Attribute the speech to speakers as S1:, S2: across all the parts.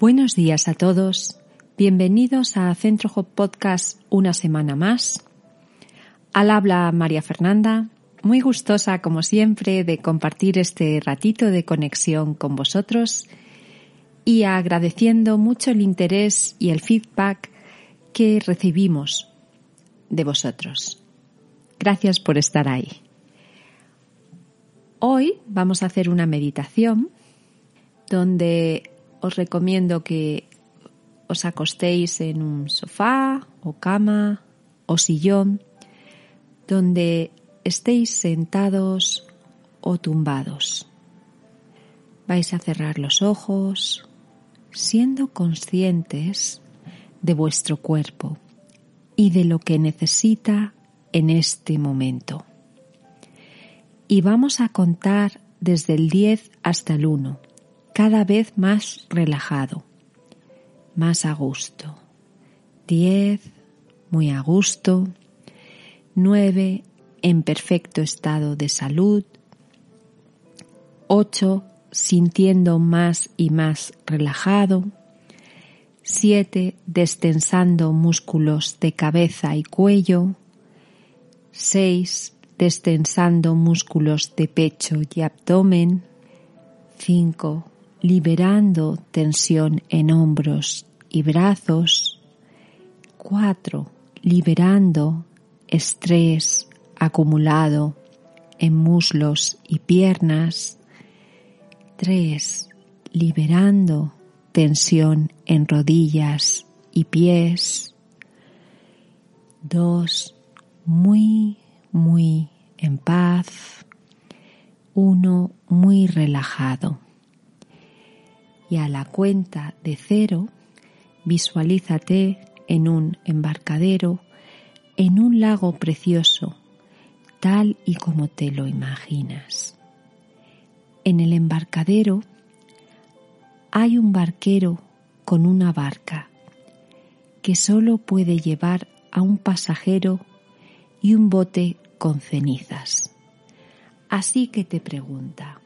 S1: Buenos días a todos. Bienvenidos a Centro Hop Podcast una semana más. Al habla María Fernanda, muy gustosa como siempre de compartir este ratito de conexión con vosotros y agradeciendo mucho el interés y el feedback que recibimos de vosotros. Gracias por estar ahí. Hoy vamos a hacer una meditación donde os recomiendo que os acostéis en un sofá o cama o sillón donde estéis sentados o tumbados. Vais a cerrar los ojos siendo conscientes de vuestro cuerpo y de lo que necesita en este momento. Y vamos a contar desde el 10 hasta el 1 cada vez más relajado, más a gusto. Diez, muy a gusto. Nueve, en perfecto estado de salud. Ocho, sintiendo más y más relajado. Siete, destensando músculos de cabeza y cuello. Seis, destensando músculos de pecho y abdomen. Cinco, liberando tensión en hombros y brazos. Cuatro, liberando estrés acumulado en muslos y piernas. Tres, liberando tensión en rodillas y pies. Dos, muy, muy en paz. Uno, muy relajado y a la cuenta de cero visualízate en un embarcadero, en un lago precioso, tal y como te lo imaginas. En el embarcadero hay un barquero con una barca que solo puede llevar a un pasajero y un bote con cenizas. Así que te pregunta,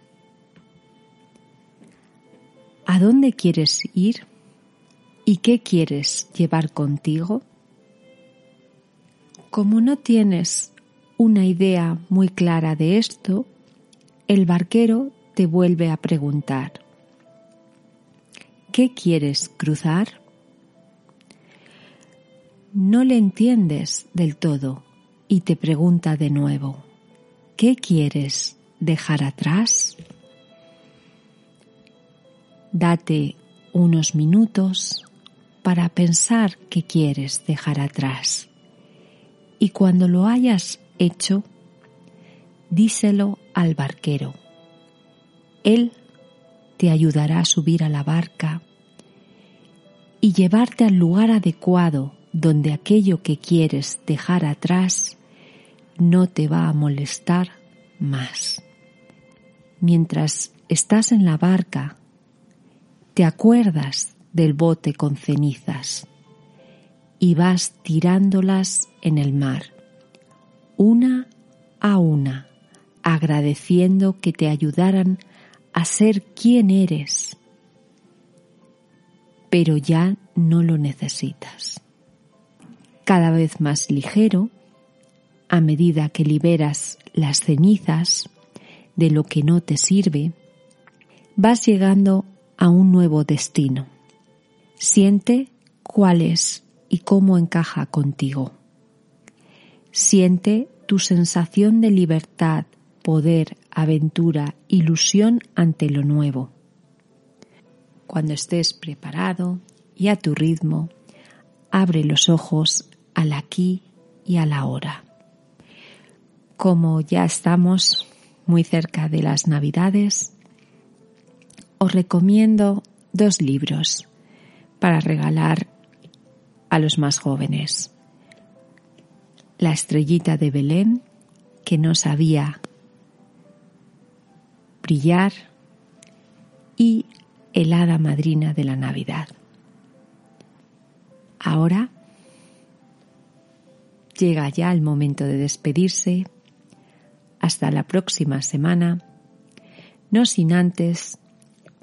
S1: ¿A dónde quieres ir? ¿Y qué quieres llevar contigo? Como no tienes una idea muy clara de esto, el barquero te vuelve a preguntar, ¿qué quieres cruzar? No le entiendes del todo y te pregunta de nuevo, ¿qué quieres dejar atrás? Date unos minutos para pensar qué quieres dejar atrás. Y cuando lo hayas hecho, díselo al barquero. Él te ayudará a subir a la barca y llevarte al lugar adecuado donde aquello que quieres dejar atrás no te va a molestar más. Mientras estás en la barca te acuerdas del bote con cenizas y vas tirándolas en el mar, una a una, agradeciendo que te ayudaran a ser quien eres, pero ya no lo necesitas. Cada vez más ligero, a medida que liberas las cenizas de lo que no te sirve, vas llegando a un nuevo destino. Siente cuál es y cómo encaja contigo. Siente tu sensación de libertad, poder, aventura, ilusión ante lo nuevo. Cuando estés preparado y a tu ritmo, abre los ojos al aquí y a la hora. Como ya estamos muy cerca de las Navidades, os recomiendo dos libros para regalar a los más jóvenes. La estrellita de Belén, que no sabía brillar, y el hada madrina de la Navidad. Ahora llega ya el momento de despedirse. Hasta la próxima semana, no sin antes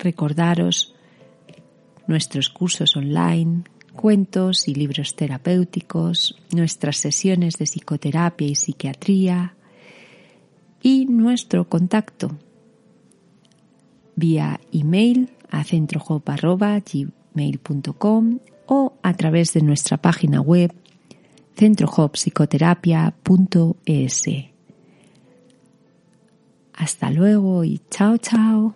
S1: recordaros nuestros cursos online, cuentos y libros terapéuticos, nuestras sesiones de psicoterapia y psiquiatría y nuestro contacto vía email a centrohop.gmail.com o a través de nuestra página web centrohopsicoterapia.es. Hasta luego y chao chao.